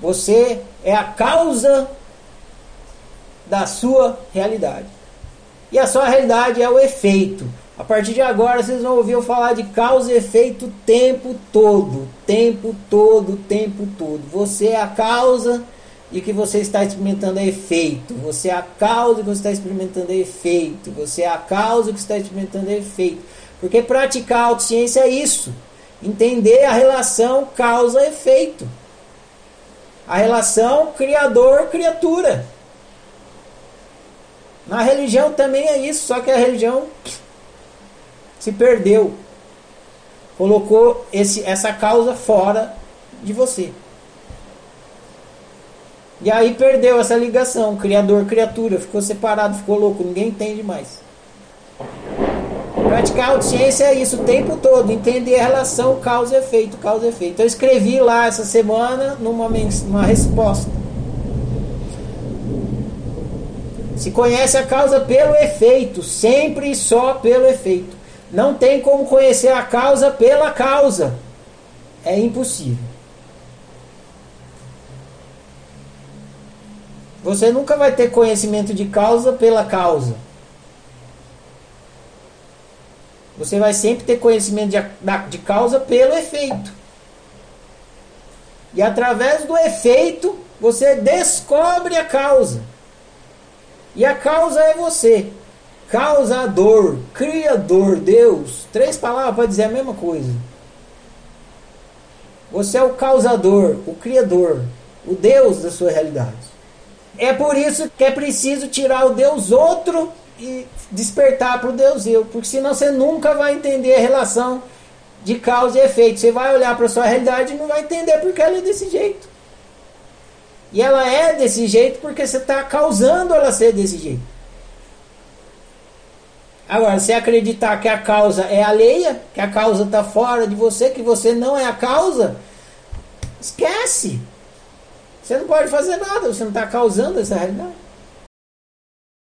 Você é a causa da sua realidade. E a sua realidade é o efeito. A partir de agora vocês vão ouvir eu falar de causa e efeito o tempo todo, tempo todo, tempo todo. Você é a causa de que você está experimentando efeito. Você é a causa que você está experimentando efeito. Você é a causa que está experimentando efeito. Porque praticar a autociência é isso. Entender a relação causa-efeito. A relação criador-criatura. Na religião também é isso, só que a religião se perdeu. Colocou esse, essa causa fora de você. E aí perdeu essa ligação, criador-criatura, ficou separado, ficou louco, ninguém entende mais. Praticar autociência é isso o tempo todo, entender a relação causa efeito, causa efeito. Eu escrevi lá essa semana numa, numa resposta. Se conhece a causa pelo efeito, sempre e só pelo efeito. Não tem como conhecer a causa pela causa. É impossível. Você nunca vai ter conhecimento de causa pela causa. Você vai sempre ter conhecimento de, de causa pelo efeito. E através do efeito, você descobre a causa. E a causa é você. Causador, Criador, Deus. Três palavras para dizer a mesma coisa. Você é o causador, o Criador, o Deus da sua realidade. É por isso que é preciso tirar o Deus outro e despertar para o Deus eu, porque senão você nunca vai entender a relação de causa e efeito. Você vai olhar para a sua realidade e não vai entender porque ela é desse jeito. E ela é desse jeito porque você está causando ela ser desse jeito. Agora, se acreditar que a causa é alheia, que a causa está fora de você, que você não é a causa, esquece. Você não pode fazer nada, você não está causando essa realidade.